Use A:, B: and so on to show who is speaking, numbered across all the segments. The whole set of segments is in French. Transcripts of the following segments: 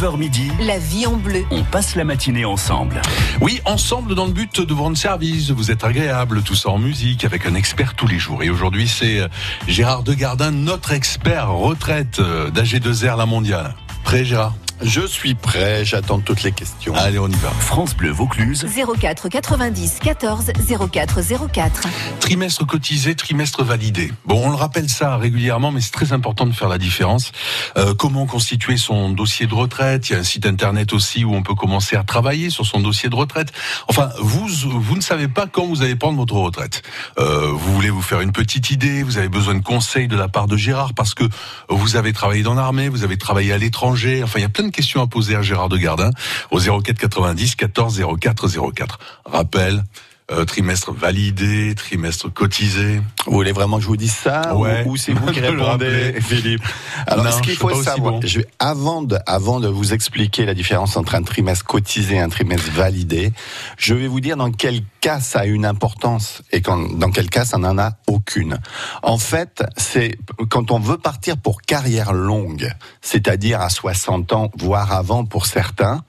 A: 9h midi,
B: La vie en bleu.
A: on passe la matinée ensemble.
C: Oui, ensemble dans le but de vous rendre service, vous être agréable, tout ça en musique, avec un expert tous les jours. Et aujourd'hui, c'est euh, Gérard Degardin, notre expert retraite euh, d'AG2R La Mondiale. Prêt, Gérard?
D: Je suis prêt, j'attends toutes les questions.
C: Allez, on y va.
A: France Bleu Vaucluse,
B: 04 90 14 04 04.
C: Trimestre cotisé, trimestre validé. Bon, on le rappelle ça régulièrement, mais c'est très important de faire la différence. Euh, comment constituer son dossier de retraite? Il y a un site internet aussi où on peut commencer à travailler sur son dossier de retraite. Enfin, vous, vous ne savez pas quand vous allez prendre votre retraite. Euh, vous voulez vous faire une petite idée, vous avez besoin de conseils de la part de Gérard parce que vous avez travaillé dans l'armée, vous avez travaillé à l'étranger. Enfin, il y a plein de questions à poser à Gérard de Gardin au 04 90 14 04 04. Rappel. Euh, trimestre validé, trimestre cotisé.
D: Vous voulez vraiment que je vous dise ça
C: Ouais.
D: ou, ou c'est vous qui répondez. Philippe Alors,
C: Non,
D: ce qu'il faut savoir,
C: bon.
D: je vais, avant, de, avant de vous expliquer la différence entre un trimestre cotisé et un trimestre validé, je vais vous dire dans quel cas ça a une importance et quand, dans quel cas ça n'en a aucune. En fait, c'est quand on veut partir pour carrière longue, c'est-à-dire à 60 ans, voire avant pour certains,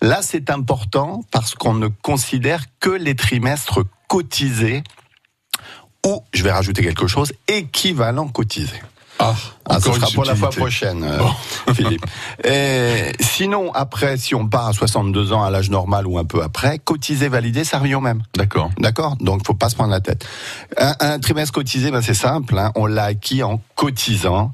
D: là c'est important parce qu'on ne considère que les trimestres cotisés ou, je vais rajouter quelque chose, équivalent cotisé.
C: Ah,
D: Ah, ce sera pour la fois prochaine, euh, Philippe. Et sinon, après, si on part à 62 ans à l'âge normal ou un peu après, cotiser, valider, ça revient au même.
C: D'accord.
D: D'accord? Donc, faut pas se prendre la tête. Un, un trimestre cotisé, ben, c'est simple. hein, on l'a acquis en cotisant.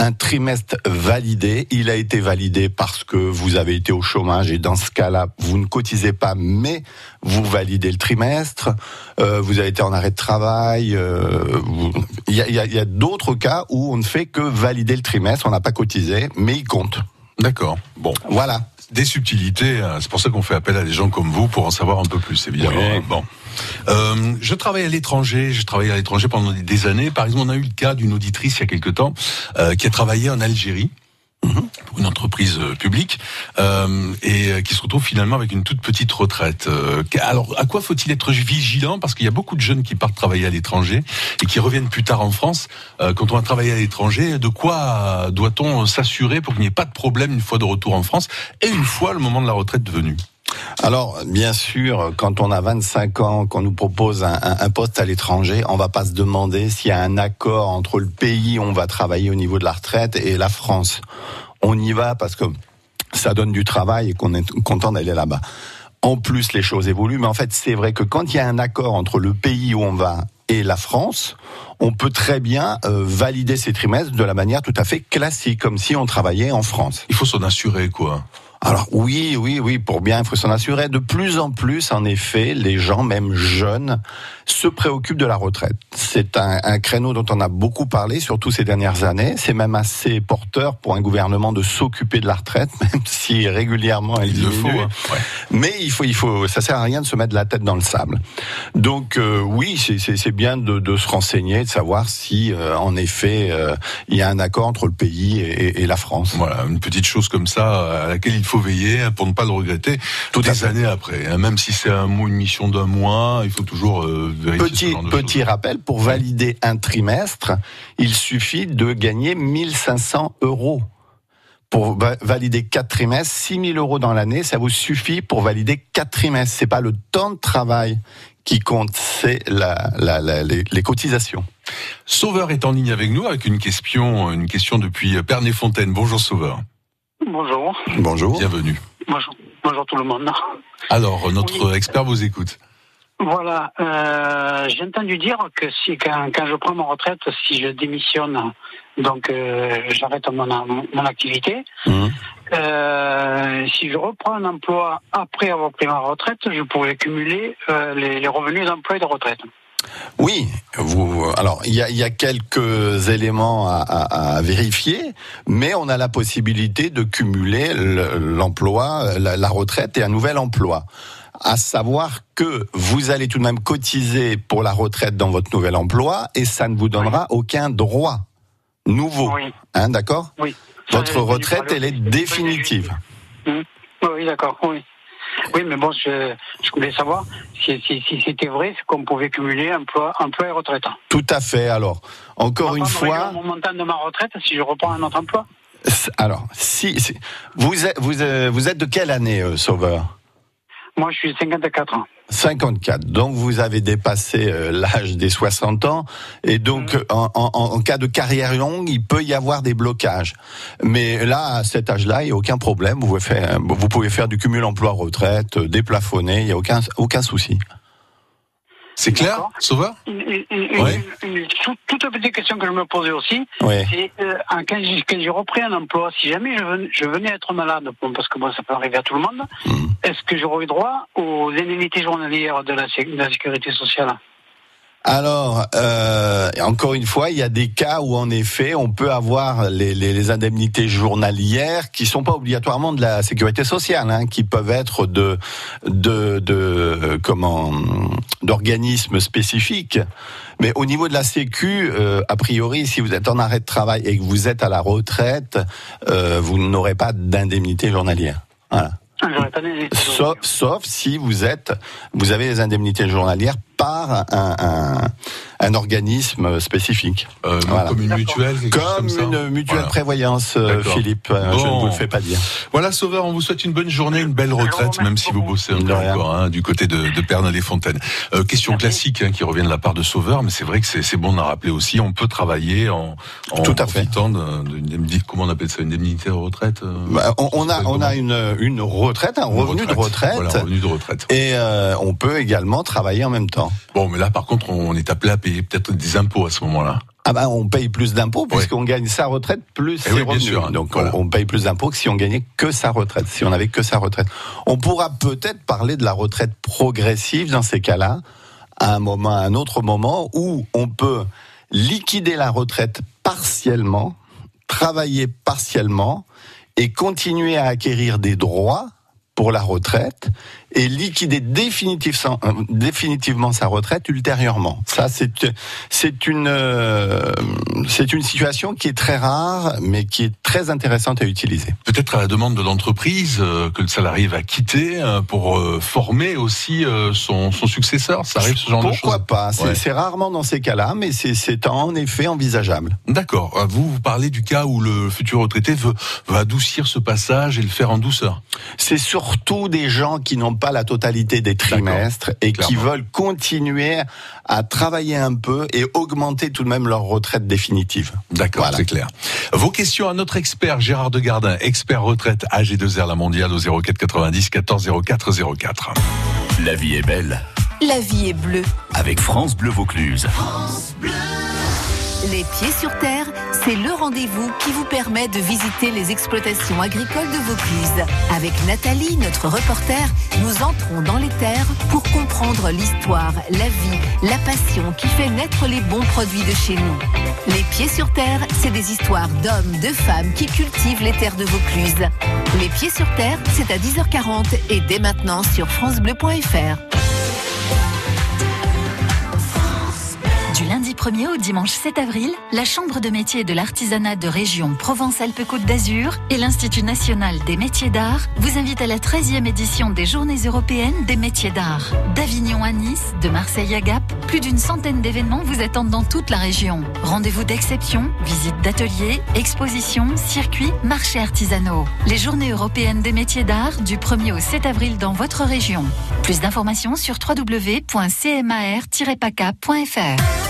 D: Un trimestre validé, il a été validé parce que vous avez été au chômage et dans ce cas-là, vous ne cotisez pas, mais vous validez le trimestre. Euh, vous avez été en arrêt de travail. euh, vous- Il y a, il y a- il y a d'autres cas où on ne fait que valider le trimestre, on n'a pas cotisé, mais il compte.
C: D'accord. Bon.
D: Voilà.
C: Des subtilités, hein, c'est pour ça qu'on fait appel à des gens comme vous pour en savoir un peu plus, évidemment.
D: Oui.
C: Bon. Euh, je travaille à l'étranger, j'ai travaillé à l'étranger pendant des- des années. Par exemple, on a eu le cas d'une auditrice il y a quelque temps euh, qui a travaillé en Algérie. Pour une entreprise euh, publique euh, et euh, qui se retrouve finalement avec une toute petite retraite. Euh, alors, à quoi faut-il être vigilant? Parce qu'il y a beaucoup de jeunes qui partent travailler à l'étranger et qui reviennent plus tard en France. Quand on a travaillé à l'étranger, de quoi doit-on s'assurer pour qu'il n'y ait pas de problème une fois de retour en France et une fois le moment de la retraite venu
D: Alors, bien sûr, quand on a 25 ans, qu'on nous propose un, poste à l'étranger, on va pas se demander s'il y a un accord entre le pays où on va travailler au niveau de la retraite et la France. On y va parce que ça donne du travail et qu'on est content d'aller là-bas. En plus, les choses évoluent, mais en fait, c'est vrai que quand il y a un accord entre le pays où on va et la France, on peut très bien euh, valider ces trimestres de la manière tout à fait classique, comme si on travaillait en France.
C: Il faut s'en assurer, quoi.
D: Alors oui, oui, oui, pour bien, il faut s'en assurer. De plus en plus, en effet, les gens, même jeunes, se préoccupent de la retraite. C'est un, un créneau dont on a beaucoup parlé, surtout ces dernières années. C'est même assez porteur pour un gouvernement de s'occuper de la retraite, même si régulièrement elle
C: Il le faut.
D: diminue.
C: hein. Ouais.
D: Mais il faut, il faut, ça sert à rien de se mettre la tête dans le sable. Donc euh, oui, c'est- bien de, de se renseigner, de savoir si, euh, en effet, euh, il y a un accord entre le pays et, et la France.
C: Voilà, une petite chose comme ça à laquelle il faut veiller pour ne pas le regretter
D: Tout
C: des années après. hein. Même si c'est un une mission d'un mois, il faut toujours euh, vérifier ce
D: Petit,
C: genre de
D: petit
C: choses.
D: rappel, pour valider un trimestre, il suffit de gagner 1500 euros. Pour va- valider quatre trimestres, 6000 euros dans l'année, ça vous suffit pour valider quatre trimestres. C'est pas le temps de travail qui compte, c'est la, la- la- les, les cotisations.
C: Sauveur est en ligne avec nous avec une question, une question depuis Pernay-Fontaine. Bonjour Sauveur,
E: Bonjour.
D: Bonjour.
C: bienvenue.
E: Bonjour. Bonjour tout le monde.
C: Alors, notre expert vous écoute.
E: Voilà, euh, j'ai entendu dire que si quand, quand je prends ma retraite, si je démissionne, donc euh, j'arrête mon, mon activité,
D: Mhm.
E: euh, si je reprends un emploi après avoir pris ma retraite, je pourrais cumuler euh, les, les revenus d'emploi et de retraite.
D: Oui, vous, alors il y a, il y a quelques éléments à, à- à vérifier, mais on a la possibilité de cumuler le- l'emploi, la, la retraite et un nouvel emploi. À savoir que vous allez tout de même cotiser pour la retraite dans votre nouvel emploi et ça ne vous donnera aucun droit nouveau.
E: Oui,
D: Hein, d'accord?
E: Oui.
D: Votre retraite, elle est définitive.
E: Oui, oui, d'accord, oui. Oui, mais bon, je, je voulais savoir si, si, si c'était vrai, qu'on pouvait cumuler emploi, emploi et retraite.
D: Tout à fait. Alors, encore une fois,
E: mon montant de ma retraite si je reprends un autre emploi?
D: Alors, si, si- vous, êtes, vous, êtes- vous êtes de quelle année, euh, Sauveur?
E: Moi, je suis 54 ans.
D: 54. Donc vous avez dépassé euh, l'âge des 60 ans et donc euh, en, en- en cas de carrière longue, il peut y avoir des blocages. Mais là, à cet âge-là, il n'y a aucun problème. Vous pouvez faire, vous pouvez faire du cumul emploi-retraite, euh, déplafonné, il n'y a aucun, aucun souci.
C: C'est clair. Sauveur?
E: Une, une-
C: Ouais.
E: toute, petite question que je me posais aussi,
D: Oui.
E: c'est euh, quand j'ai quand j'ai repris un emploi, si jamais je venais, je venais être malade, bon, parce que moi ça peut arriver à tout le monde,
D: Mhm.
E: est-ce que j'aurais droit aux indemnités journalières de la, sé- de la sécurité sociale?
D: Alors, euh, encore une fois, il y a des cas où en effet, on peut avoir les, les- les indemnités journalières qui sont pas obligatoirement de la sécurité sociale, hein, qui peuvent être de de, de euh, comment d'organismes spécifiques. Mais au niveau de la Sécu, euh, a priori, si vous êtes en arrêt de travail et que vous êtes à la retraite, euh, vous n'aurez pas d'indemnité journalière. Voilà.
E: Ah,
D: Sauf, sauf si vous êtes, vous avez des indemnités journalières par un, un, un organisme spécifique.
C: euh,
D: Voilà.
C: Comme une mutuelle,
D: Comme une mutuelle
C: Voilà.
D: prévoyance, euh. Philippe. euh, Je ne vous le fais pas dire.
C: Voilà, Sauveur, on vous souhaite une bonne journée, une belle retraite, même si vous bossez un
D: De
C: peu encore hein, du côté de, de Pernod-les-Fontaines. Euh, question
E: Merci.
C: classique hein, qui revient de la part de Sauveur, mais c'est vrai que c'est bon d'en rappeler aussi. On peut travailler en, en
D: Tout à fait.
C: profitant de- d'une indemnité- comment on appelle ça, une indemnité de retraite euh,
D: Bah, on, on a, on a une, une retraite, un
C: Une
D: revenu de retraite.
C: Voilà, un revenu de retraite.
D: Et euh, on peut également travailler en même temps.
C: Bon, mais là, par contre, on est appelé à payer peut-être des impôts à ce moment-là.
D: Ah ben, on paye plus d'impôts puisqu'on gagne sa retraite plus
C: Eh
D: ses
C: oui, bien sûr, hein,
D: Donc
C: voilà.
D: on, on paye plus d'impôts que si on gagnait que sa retraite, si on avait que sa retraite. On pourra peut-être parler de la retraite progressive dans ces cas-là, à un moment, à un autre moment, où on peut liquider la retraite partiellement, travailler partiellement et continuer à acquérir des droits pour la retraite et liquider définitivement, euh, définitivement sa retraite ultérieurement. Ça, c'est c'est une euh, c'est une situation qui est très rare, mais qui est très intéressante à utiliser.
C: Peut-être à la demande de l'entreprise euh, que le salarié va quitter euh, pour former aussi son, son successeur. Ça arrive ce genre de choses.
D: Pourquoi pas C'est
C: Ouais.
D: rarement dans ces cas-là, mais c'est en effet envisageable.
C: D'accord. Vous, vous parlez du cas où le futur retraité veut, veut adoucir ce passage et le faire en douceur.
D: C'est surtout des gens qui n'ont pas la totalité des trimestres et qui veulent continuer à travailler un peu et augmenter tout de même leur retraite définitive.
C: D'accord,
D: Voilà.
C: c'est clair. Vos questions à notre expert Gérard Degardin, expert retraite AG2R La Mondiale au 04 90 14 04 04.
A: La vie est belle
B: La vie est bleue.
A: avec France Bleu Vaucluse.
B: Les pieds sur terre, c'est le rendez-vous qui vous permet de visiter les exploitations agricoles de Vaucluse. Avec Nathalie, notre reporter, nous entrons dans les terres pour comprendre l'histoire, la vie, la passion qui fait naître les bons produits de chez nous. Les pieds sur terre, c'est des histoires d'hommes, de femmes qui cultivent les terres de Vaucluse. Les pieds sur terre, c'est à 10h40 et dès maintenant sur francebleu.fr.
F: Du lundi 1er au dimanche 7 avril, la Chambre de métiers de l'artisanat de région Provence-Alpes-Côte d'Azur et l'Institut national des métiers d'art vous invitent à la 13e édition des Journées européennes des métiers d'art. D'Avignon à Nice, de Marseille à Gap, plus d'une centaine d'événements vous attendent dans toute la région. Rendez-vous d'exception, visites d'ateliers, expositions, circuits, marchés artisanaux. Les Journées européennes des métiers d'art du 1er au 7 avril dans votre région. Plus d'informations sur www.cmar-paca.fr.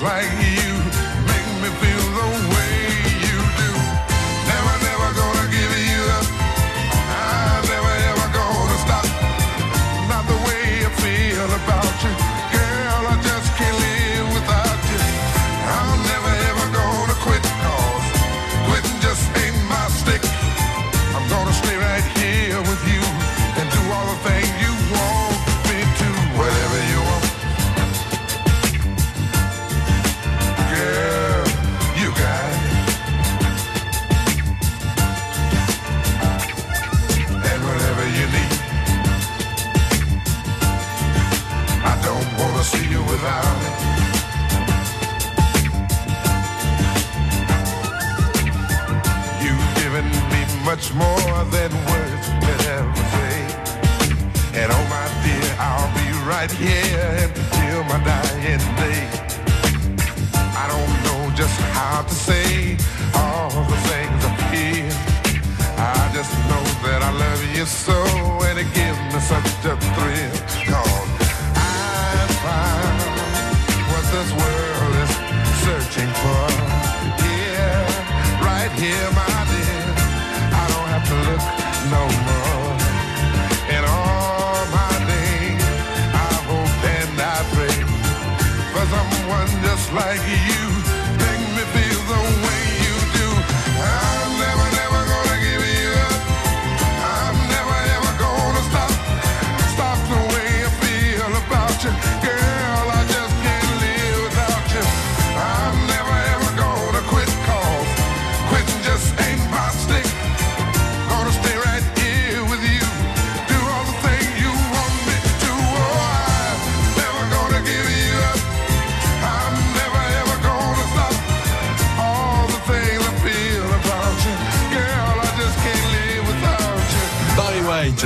G: like you. So, and it gives me such a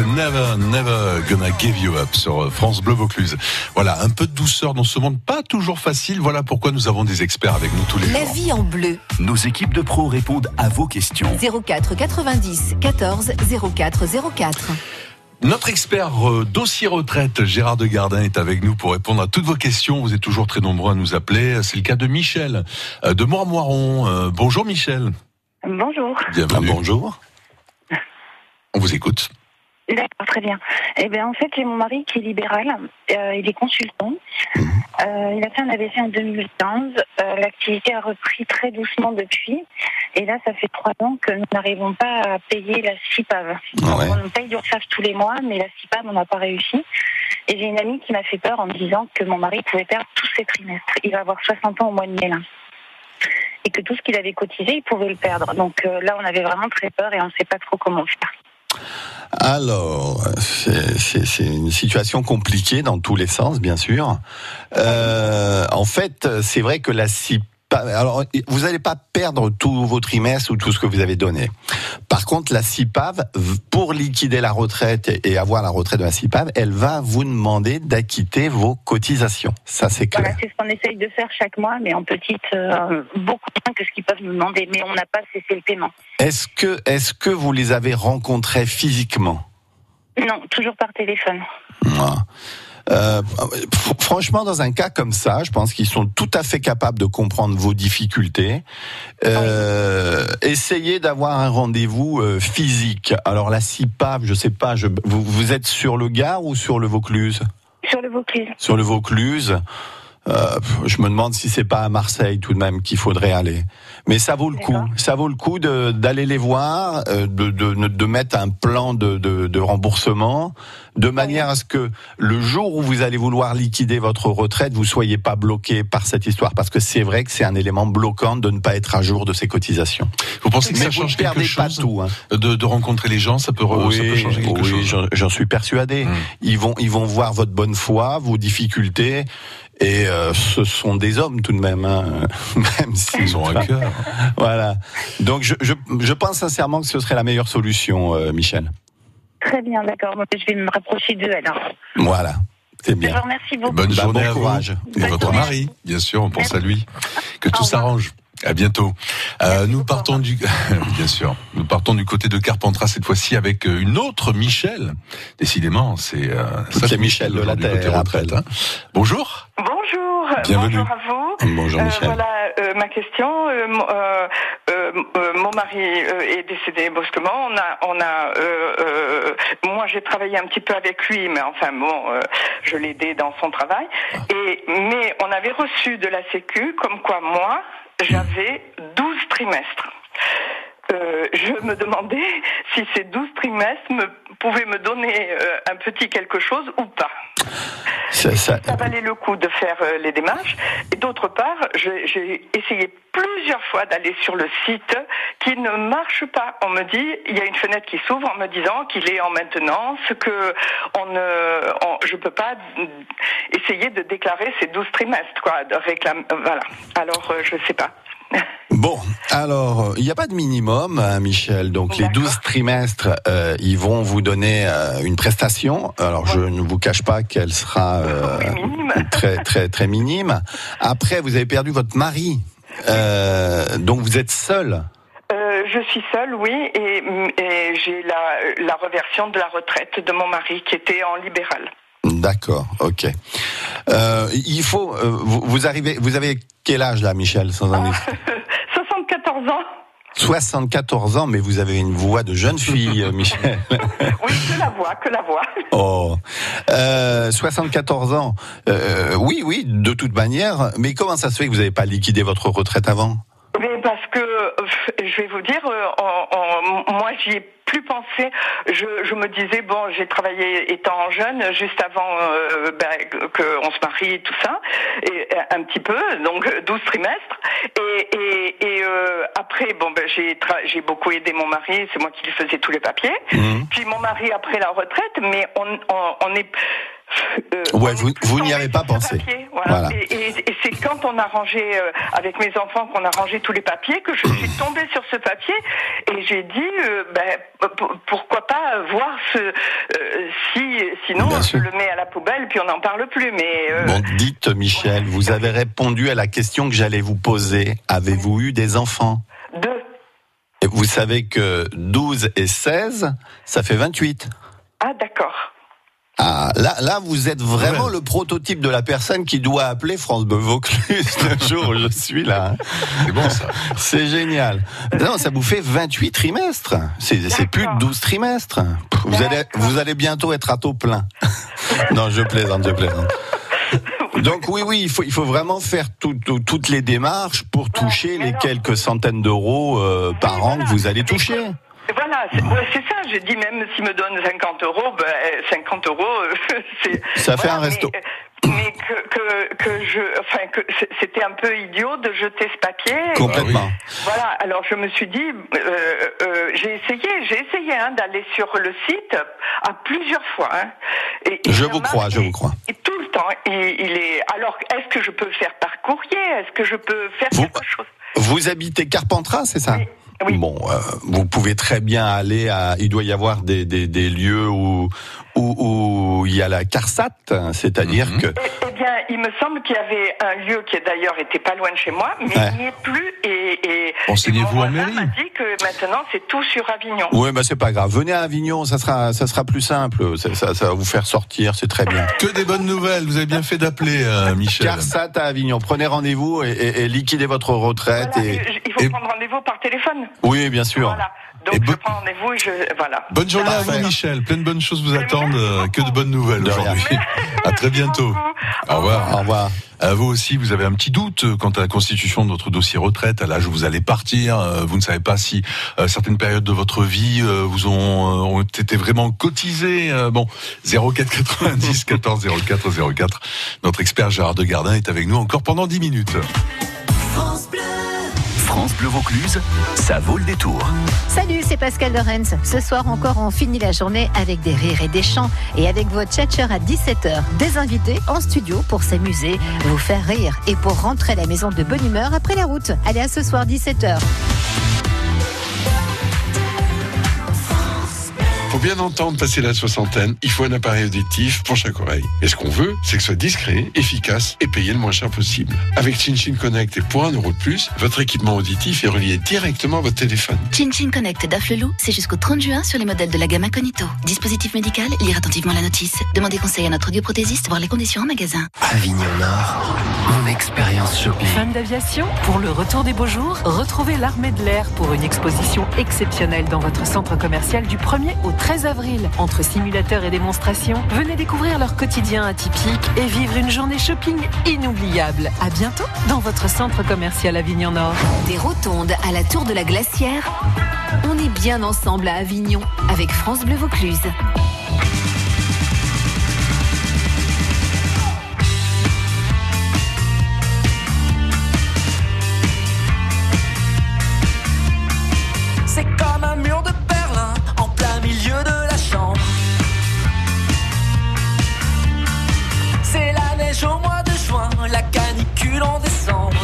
G: Never, Never Gonna Give You Up
C: sur France Bleu Vaucluse. Voilà, un peu de douceur dans ce monde pas toujours facile. Voilà pourquoi nous avons des experts avec nous tous les
B: La
C: jours.
B: vie en bleu.
A: Nos équipes de pros répondent à vos questions.
B: 04 90 14 04 04.
C: Notre expert euh, dossier retraite, Gérard de Gardin, est avec nous pour répondre à toutes vos questions. Vous êtes toujours très nombreux à nous appeler. C'est le cas de Michel euh, de Moirmoiron. Euh, bonjour Michel.
H: Bonjour.
C: Bienvenue.
D: Ah, bonjour.
C: On vous écoute.
H: D'accord, très bien. Eh bien, en fait, j'ai mon mari qui est libéral. Euh, il est consultant. Euh, il a fait un AVC en 2015. Euh, L'activité a repris très doucement depuis. Et là, ça fait trois ans que nous n'arrivons pas à payer la CIPAV.
D: Ouais.
H: On paye l'URSSAF tous les mois, mais la CIPAV, on n'a pas réussi. Et j'ai une amie qui m'a fait peur en me disant que mon mari pouvait perdre tous ses trimestres. Il va avoir 60 ans au mois de mai, là. Et que tout ce qu'il avait cotisé, il pouvait le perdre. Donc euh, là, on avait vraiment très peur et on ne sait pas trop comment faire.
D: Alors, c'est- une situation compliquée dans tous les sens, bien sûr. Euh, en fait, c'est vrai que la CIPAV... Alors, vous n'allez pas perdre tous vos trimestres ou tout ce que vous avez donné. Par contre, la CIPAV, pour liquider la retraite et avoir la retraite de la CIPAV, elle va vous demander d'acquitter vos cotisations. Ça, c'est clair.
H: Voilà, c'est ce qu'on essaye de faire chaque mois, mais en petite, euh, beaucoup moins que ce qu'ils peuvent nous demander. Mais on n'a pas cessé le paiement.
D: Est-ce que, est-ce que vous les avez rencontrés physiquement?
H: Non, toujours par téléphone.
D: Moi. Euh, fr- franchement, dans un cas comme ça, je pense qu'ils sont tout à fait capables de comprendre vos difficultés. Euh, Essayez d'avoir un rendez-vous euh, physique. Alors la CIPAV, je sais pas, je, vous, vous êtes sur le Gard ou sur le Vaucluse?
H: Sur le Vaucluse.
D: Sur le Vaucluse. euh, je me demande si c'est pas à Marseille tout de même qu'il faudrait aller. Mais ça vaut le coup. Ça vaut le coup de- d'aller les voir, euh, de, de, de mettre un plan de, de, de remboursement, de manière à ce que le jour où vous allez vouloir liquider votre retraite, vous soyez pas bloqué par cette histoire. Parce que c'est vrai que c'est un élément bloquant de ne pas être à jour de ces cotisations.
C: Vous pensez que
D: Mais
C: ça change quelque
D: perdez pas
C: chose
D: tout. Hein.
C: de, de rencontrer les gens Ça peut, re- ça peut changer quelque
D: oui,
C: chose?
D: j'en- j'en suis persuadé.
C: Mm.
D: Ils vont, ils vont voir votre bonne foi, vos difficultés, et euh, ce sont des hommes tout de même, hein, même s'ils
C: Ils ont un cœur.
D: Voilà. Donc je, je, je pense sincèrement que ce serait la meilleure solution, euh, Michel.
H: Très bien, d'accord. Moi, je vais me rapprocher d'eux alors.
D: Voilà. C'est
H: Je vous
D: bien.
H: remercie beaucoup.
C: Bonne
D: Bah,
C: journée
D: bon
C: à vous.
D: courage.
C: Et
H: Bonne
C: votre
H: journée.
C: mari, bien sûr, on pense à lui. Que tout s'arrange. À bientôt. Euh, nous partons du, bien sûr, nous partons du côté de Carpentras cette fois-ci avec euh, une autre Michel. Décidément, c'est euh,
D: Toutes les Michel de la Terre,
C: retraite, hein. Bonjour.
I: Bonjour,
C: Bienvenue.
I: bonjour à vous.
D: Bonjour
I: Euh,
D: Michel.
I: voilà euh, ma question. Euh, mon- euh, euh, euh, mon mari euh, est décédé brusquement. On a, on a. euh, euh, moi, j'ai travaillé un petit peu avec lui, mais enfin bon, euh, je l'ai aidé dans son travail. Et mais on avait reçu de la Sécu comme quoi moi, j'avais 12 trimestres. Euh, je me demandais si ces 12 trimestres me, pouvaient me donner euh, un petit quelque chose ou pas
D: Ça- ça-
I: ça valait le coup de faire euh, les démarches. Et d'autre part, j'ai essayé plusieurs fois d'aller sur le site qui ne marche pas. On me dit, il y a une fenêtre qui s'ouvre en me disant qu'il est en maintenance, que on ne, on- je peux pas essayer de déclarer ces 12 trimestres, quoi, de réclame, voilà. Alors, euh, je sais pas.
D: Bon, alors, il n'y a pas de minimum, hein, Michel. Donc, les
I: D'accord.
D: 12 trimestres, euh, ils vont vous donner euh, une prestation. Alors, je ne vous cache pas qu'elle sera euh, très, très, très minime. Après, vous avez perdu votre mari. Donc, vous êtes seul.
I: Je suis seule, oui, et, et j'ai la, la reversion de la retraite de mon mari qui était en libéral.
D: D'accord, ok. Euh, il faut, euh, vous, vous arrivez, vous avez quel âge là, Michel, sans
I: Ah.
D: indiscrétion
I: 74 ans
D: 74 ans, mais vous avez une voix de jeune fille, euh, Michel.
I: Oui, que la voix, que la voix.
D: Oh, euh, 74 ans. Oui, oui, de toute manière. Mais comment ça se fait que vous n'avez pas liquidé votre retraite avant?
I: Mais parce que, euh, je vais vous dire, euh, en- en- moi j'y ai plus pensé. Je, je me disais, bon, j'ai travaillé étant jeune, juste avant euh, ben, qu'on se marie et tout ça, et un petit peu, donc euh, 12 trimestres. Et, et, et euh, après, bon, ben, j'ai beaucoup aidé mon mari, c'est moi qui lui faisais tous les papiers.
D: Mhm.
I: Puis mon mari après la retraite, mais on, on, on est... euh,
D: Ouais, vous- vous n'y avez pas pensé.
I: papier, voilà.
D: Voilà.
I: Et, et- et c'est quand on a rangé euh, avec mes enfants qu'on a rangé tous les papiers que je suis tombée sur ce papier et j'ai dit euh, ben, pourquoi pas voir ce euh, si sinon
D: Bien
I: je
D: sûr.
I: le mets à la poubelle puis on n'en parle plus mais
D: Bon, dites, Michel, vous avez répondu à la question que j'allais vous poser. Avez-vous eu des enfants?
I: Deux
D: Et Vous savez que 12 et 16, ça fait 28.
I: ah d'accord
D: Ah, là, là, vous êtes vraiment
C: Ouais.
D: le prototype de la personne qui doit appeler France Bleu Vaucluse le jour où je suis là.
C: C'est bon ça.
D: C'est génial. Non, ça vous fait 28 trimestres. C'est c'est plus de 12 trimestres. Vous allez, vous allez bientôt être à taux plein. non, je plaisante, je plaisante. Donc oui, oui, il faut, il faut vraiment faire tout- tout- toutes les démarches pour toucher les
I: non.
D: quelques centaines d'euros euh, par
I: Oui,
D: an
I: voilà.
D: que vous allez
I: Et
D: toucher.
I: Voilà, c'est ouais, ça. J'ai dit même s'il me donne 50 euros, ben, 50 euros, euh, c'est.
D: Ça fait
I: voilà,
D: un resto.
I: Mais, mais que, que, que je, enfin que c'était un peu idiot de jeter ce papier.
D: Complètement.
I: Voilà. Alors je me suis dit, euh, euh, j'ai essayé, j'ai essayé hein, d'aller sur le site à plusieurs fois. hein. Et- et
D: Je vous crois, je vous crois.
I: Et tout le temps, il, il est. Alors, est-ce que je peux faire par courrier? Est-ce que je peux faire
D: Vous-
I: quelque chose?
D: Vous habitez Carpentras, c'est ça?
I: Oui. Oui.
D: Bon, euh, vous pouvez très bien aller à. Il doit y avoir des, des, des lieux où, où, où il y a la CARSAT, c'est-à-dire
C: Mhm.
D: que.
I: Eh, eh bien, il me semble qu'il y avait un lieu qui d'ailleurs était pas loin de chez moi, mais
D: Ouais.
I: il n'y est plus. Et, et,
C: mairie.
I: m'a dit que maintenant c'est tout sur Avignon.
D: Oui, bah c'est pas grave. Venez à Avignon, ça sera, ça sera plus simple. Ça, ça, ça va vous faire sortir, c'est très bien.
C: Que des bonnes nouvelles. Vous avez bien fait d'appeler, euh, Michel.
D: CARSAT à Avignon. Prenez rendez-vous et, et- et liquidez votre retraite.
I: Voilà,
D: et...
I: faut
C: et-
I: prendre rendez-vous par téléphone.
D: Oui, bien sûr.
I: Voilà. Donc
C: Et
I: je prends rendez-vous et je voilà.
C: Bonne journée à
D: Parfait.
C: vous, Michel. Plein de bonnes choses vous attendent. euh, Que de bonnes nouvelles
D: De
C: aujourd'hui. À très bientôt. Au revoir.
D: Au revoir.
C: Euh, vous aussi, vous avez un petit doute euh, quant à la constitution de votre dossier retraite, à l'âge où vous allez partir. euh, Vous ne savez pas si euh, certaines périodes de votre vie vous ont, ont été vraiment cotisées. Bon, 04 90 14 04 04. Notre expert Gérard Degardin est avec nous encore pendant 10 minutes.
A: France Bleu Vaucluse, ça vaut le détour.
J: Salut, c'est Pascal Lorenz. Ce soir encore, on finit la journée avec des rires et des chants et avec votre tchatcher à 17h. Des invités en studio pour s'amuser, vous faire rire et pour rentrer à la maison de bonne humeur après la route. Allez, à ce soir 17h.
K: Pour bien entendre passer la soixantaine, il faut un appareil auditif pour chaque oreille. Et ce qu'on veut, c'est que ce soit discret, efficace et payé le moins cher possible. Avec ChinChin Connect et pour un euro de plus, votre équipement auditif est relié directement à votre téléphone.
F: Chin Chin Connect d'Afflelou, c'est jusqu'au 30 juin sur les modèles de la gamme Incognito. Dispositif médical, lire attentivement la notice. Demandez conseil à notre audioprothésiste, voir les conditions en magasin.
L: Avignon Nord, mon expérience shopping.
M: Fan d'aviation Pour le retour des beaux jours, retrouvez l'armée de l'air pour une exposition exceptionnelle dans votre centre commercial du 1er au 13 avril. Entre simulateurs et démonstrations, venez découvrir leur quotidien atypique et vivre une journée shopping inoubliable. À bientôt dans votre centre commercial Avignon Nord.
B: Des rotondes à la tour de la glacière, on est bien ensemble à Avignon avec France Bleu Vaucluse.
N: Au mois de juin, la canicule en décembre.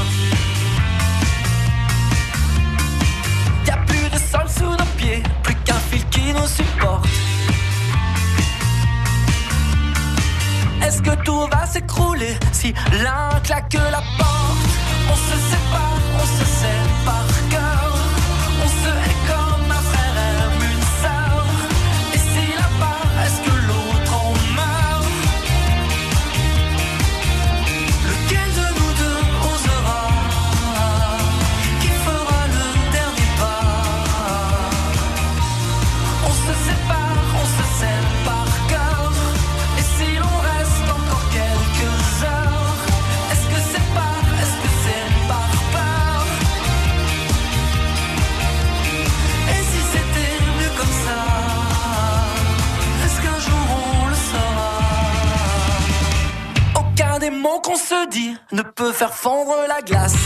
N: Y a plus de sol sous nos pieds, plus qu'un fil qui nous supporte. Est-ce que tout va s'écrouler si l'un claque la porte? On se sépare, on se sait se dit ne peut faire fondre la glace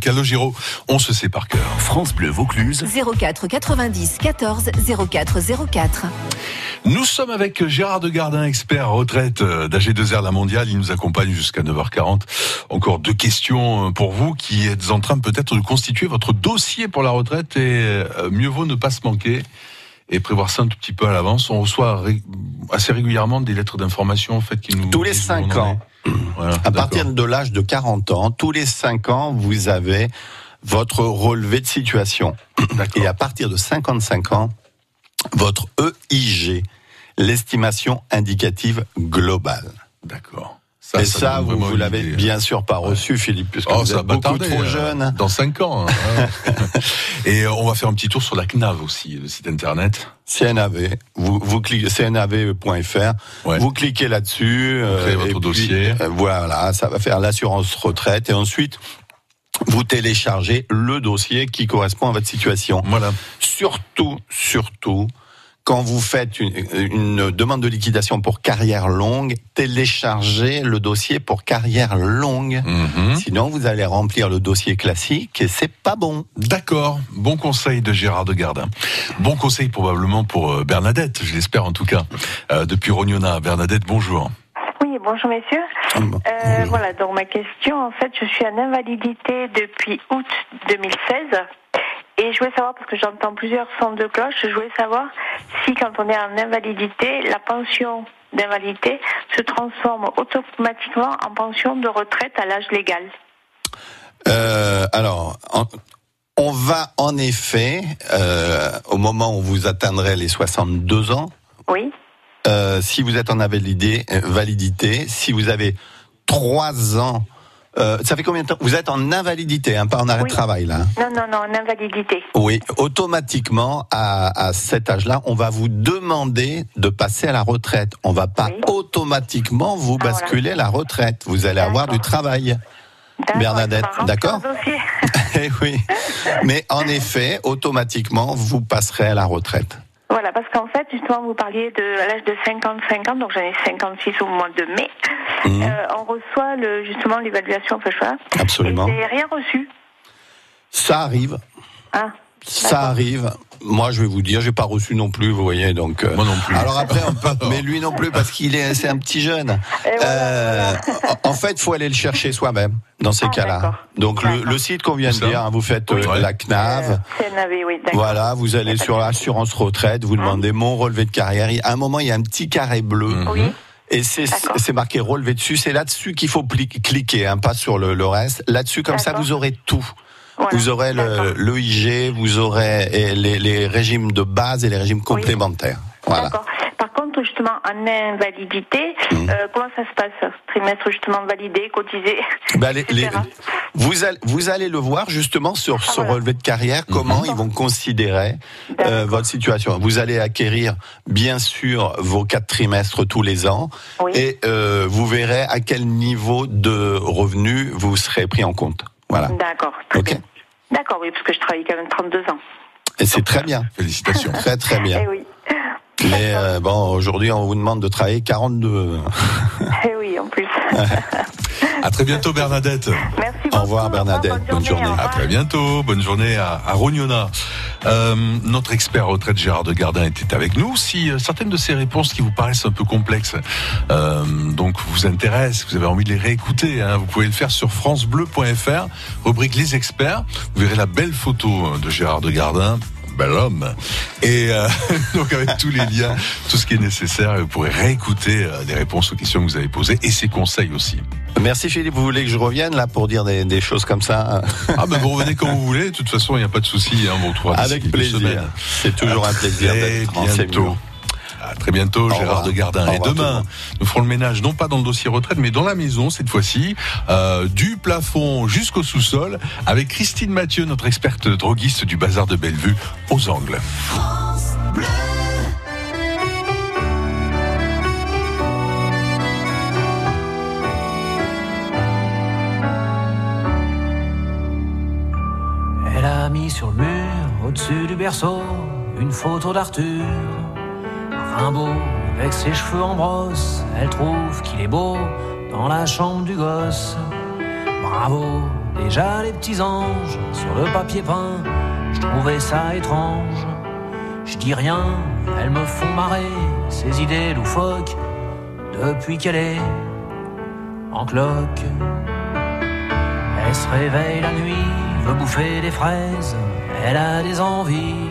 C: Calogero. On se sait par cœur.
A: France Bleu Vaucluse.
B: 04 90 14 04 04.
C: Nous sommes avec Gérard Degardin, expert retraite euh, d'AG2R La Mondiale. Il nous accompagne jusqu'à 9h40. Encore deux questions euh, pour vous qui êtes en train peut-être de constituer votre dossier pour la retraite et euh, mieux vaut ne pas se manquer et prévoir ça un tout petit peu à l'avance. On reçoit ré- assez régulièrement des lettres d'information en fait qui nous
D: Tous les
C: disent où on
D: 5
C: en
D: ans.
C: Voilà,
D: à partir de l'âge de 40 ans, tous les 5 ans, vous avez votre relevé de situation. Et à partir de 55 ans, votre EIG, l'estimation indicative globale.
C: D'accord.
D: Et
C: ça
D: vous, vous l'avez bien sûr pas reçu, Philippe, puisque
C: Oh,
D: vous
C: ça
D: êtes beaucoup
C: tarder,
D: trop
C: euh,
D: jeune.
C: Dans 5 ans. hein. Et euh, on va faire un petit tour sur la CNAV aussi, le site internet.
D: CNAV, vous, vous cliquez cnav.fr, vous cliquez là-dessus, euh,
C: créez votre
D: et puis,
C: dossier.
D: euh, voilà, ça va faire l'assurance retraite et ensuite vous téléchargez le dossier qui correspond à votre situation.
C: Voilà.
D: Surtout, surtout, quand vous faites une, une demande de liquidation pour carrière longue, téléchargez le dossier pour carrière longue.
C: Mhm.
D: Sinon, vous allez remplir le dossier classique et c'est pas bon.
C: D'accord, bon conseil de Gérard de Gardin. Bon conseil probablement pour euh, Bernadette, je l'espère en tout cas, euh, depuis Rognona. Bernadette, bonjour.
O: Oui, bonjour messieurs. Euh, voilà, donc ma question, en fait, je suis en invalidité depuis août 2016. Et je voulais savoir, parce que j'entends plusieurs sons de cloche, je voulais savoir si quand on est en invalidité, la pension d'invalidité se transforme automatiquement en pension de retraite à l'âge légal.
D: Euh, alors, en- on va en effet, euh, au moment où vous atteindrez les 62 ans,
O: Oui.
D: euh, si vous êtes en invalidité, validité, si vous avez 3 ans, euh, ça fait combien de temps Vous êtes en invalidité, hein, pas en arrêt de travail là. hein
O: Non, non, non, en invalidité.
D: Oui, automatiquement, à, à cet âge-là, on va vous demander de passer à la retraite. On va pas automatiquement vous
O: Ah,
D: basculer à la retraite. Vous allez avoir du travail. Bernadette, d'accord Eh oui. Mais en effet, automatiquement, vous passerez à la retraite.
O: Voilà, parce qu'en fait, justement, vous parliez de à l'âge de 55 ans, donc j'en ai 56 au mois de mai.
D: Mhm.
O: Euh, on reçoit le, justement l'évaluation fait choix.
D: Absolument.
O: Et j'ai rien reçu.
D: Ça arrive.
O: Ah.
D: Ça arrive. Moi, je vais vous dire, j'ai pas reçu non plus, vous voyez. Donc, Moi
C: non plus.
D: Alors après, on peut, mais lui non plus parce qu'il est, c'est un petit jeune. Euh, en- fait, faut aller le chercher soi-même dans ces cas-là. Donc le, le site qu'on vient de dire, hein, vous faites euh, la CNAV.
O: CNAV, oui, d'accord.
D: Voilà, vous allez sur l'assurance retraite, vous demandez mon relevé de carrière. À un moment, il y a un petit carré bleu. Et c'est c'est marqué relevé dessus. C'est là-dessus qu'il faut pli- cliquer, hein, pas sur le, le reste. Là-dessus, comme ça, vous aurez tout. Vous aurez le l'EIG, vous aurez les, les régimes de base et les régimes complémentaires. Voilà.
O: D'accord. Par contre, justement, en invalidité,
D: Mhm.
O: euh, comment ça se passe Trimestre justement validé, cotisé
D: Ben, les- les- vous, allez, vous allez le voir justement sur ce relevé de carrière, comment ils vont considérer euh, votre situation. Vous allez acquérir bien sûr vos quatre trimestres tous les ans et euh, vous verrez à quel niveau de revenus vous serez pris en compte. Voilà.
O: D'accord. D'accord, oui, parce que je travaille quand même 32 ans.
D: Et c'est très bien.
C: Félicitations.
D: Très très bien.
O: Eh oui.
D: Mais euh, bon, aujourd'hui, on vous demande de travailler 42.
O: Eh oui, en plus.
C: À très bientôt Bernadette.
O: Merci
D: Au revoir Bernadette, bonne journée.
C: À très bientôt, bonne journée à, à Rognona. Euh, notre expert retraite Gérard de Gardin était avec nous. Si euh, certaines de ces réponses qui vous paraissent un peu complexes, euh, donc vous intéressent, vous avez envie de les réécouter, hein, vous pouvez le faire sur francebleu.fr, rubrique les experts. Vous verrez la belle photo euh, de Gérard de Gardin. Bel homme. Et euh, donc avec tous les liens, tout ce qui est nécessaire, vous pourrez réécouter euh, les réponses aux questions que vous avez posées et ses conseils aussi.
D: Merci Philippe, vous voulez que je revienne là pour dire des, des choses comme ça?
C: Ah ben vous revenez quand vous voulez, de toute façon il n'y a pas de souci, hein, on vous retrouvera d'ici
D: Avec plaisir. C'est toujours un plaisir d'être renseigné.
C: bientôt. À très bientôt,
D: Au
C: Gérard de Gardin.
D: Au
C: Et demain, nous ferons le ménage, non pas dans le dossier retraite, mais dans la maison cette fois-ci, euh, du plafond jusqu'au sous-sol, avec Christine Mathieu, notre experte droguiste du bazar de Bellevue, aux angles.
P: Elle a mis sur le mur, au-dessus du berceau, une photo d'Arthur. Rimbaud, avec ses cheveux en brosse, elle trouve qu'il est beau dans la chambre du gosse. Bravo,
N: déjà les petits anges sur le papier peint. Je trouvais ça étrange. Je dis rien, elles me font marrer, ces idées loufoques, depuis qu'elle est en cloque. Elle se réveille la nuit, veut bouffer des fraises, elle a des envies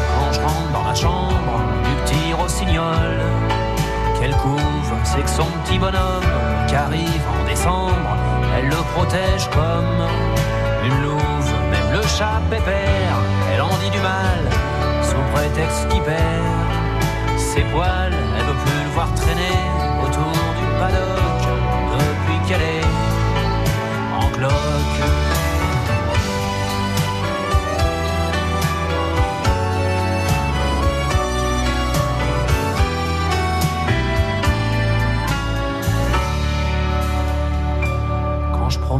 N: je rentre dans la chambre du petit rossignol. Quelle couve, c'est que son petit bonhomme qui arrive en décembre, elle le protège comme une louve. Même le chat pépère, elle en dit du mal, sous prétexte qu'il perd ses poils. Elle veut plus le voir traîner autour du paddock depuis qu'elle est en cloque.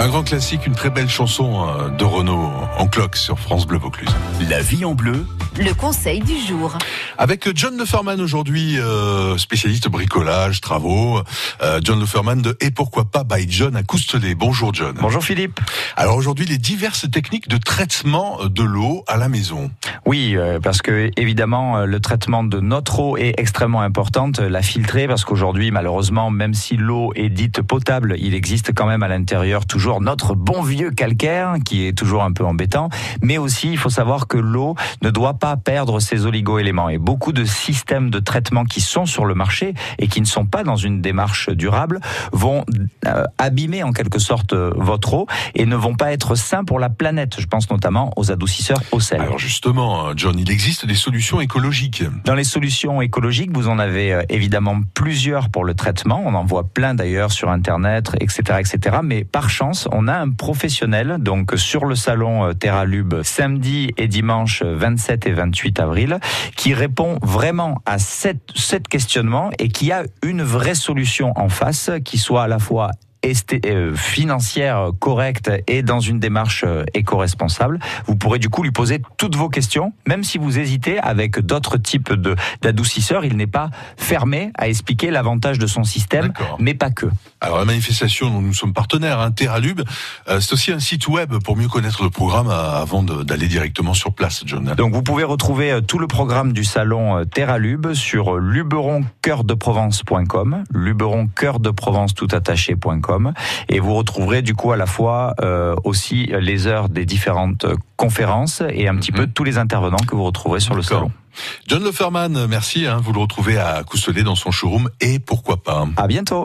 C: Un grand classique, une très belle chanson euh, de Renaud en cloque sur France Bleu Vaucluse.
A: La vie en bleu,
B: Le conseil du jour.
C: Avec John Leferman aujourd'hui, euh, spécialiste bricolage, travaux. Euh, John Leferman de Et pourquoi pas by John à Coustelet. Bonjour John.
Q: Bonjour Philippe.
C: Alors aujourd'hui, les diverses techniques de traitement de l'eau à la maison.
Q: Oui, euh, parce que évidemment, le traitement de notre eau est extrêmement importante, la filtrer, parce qu'aujourd'hui, malheureusement, même si l'eau est dite potable, il existe quand même à l'intérieur toujours notre bon vieux calcaire, qui est toujours un peu embêtant. Mais aussi, il faut savoir que l'eau ne doit pas perdre ses oligo-éléments. Et beaucoup de systèmes de traitement qui sont sur le marché et qui ne sont pas dans une démarche durable vont euh, abîmer en quelque sorte euh, votre eau et ne vont pas être sains pour la planète. Je pense notamment aux adoucisseurs au sel.
C: Alors justement, John, il existe des solutions écologiques.
Q: Dans les solutions écologiques, vous en avez euh, évidemment plusieurs pour le traitement. On en voit plein d'ailleurs sur Internet, etc., etc. Mais par chance, on a un professionnel donc sur le salon Terralube samedi et dimanche 27 et 28 avril qui répond vraiment à sept, sept questionnements et qui a une vraie solution en face qui soit à la fois euh, financière correcte et dans une démarche euh, éco-responsable, vous pourrez du coup lui poser toutes vos questions, même si vous hésitez avec d'autres types d'adoucisseurs, il n'est pas fermé à expliquer l'avantage de son système, mais pas que.
C: Alors la manifestation dont nous sommes partenaires, hein, Terralube, euh, c'est aussi un site web pour mieux connaître le programme euh, avant d'aller directement sur place, John.
Q: Donc vous pouvez retrouver euh, tout le programme du salon euh, Terralube sur luberoncoeurdeprovence.com, luberoncoeurdeprovence tout attaché.com et vous retrouverez du coup à la fois euh, aussi les heures des différentes conférences et un petit peu tous les intervenants que vous retrouverez sur le salon.
C: John Leferman, merci. hein, vous le retrouvez à Coustelet dans son showroom et pourquoi pas.
Q: À bientôt.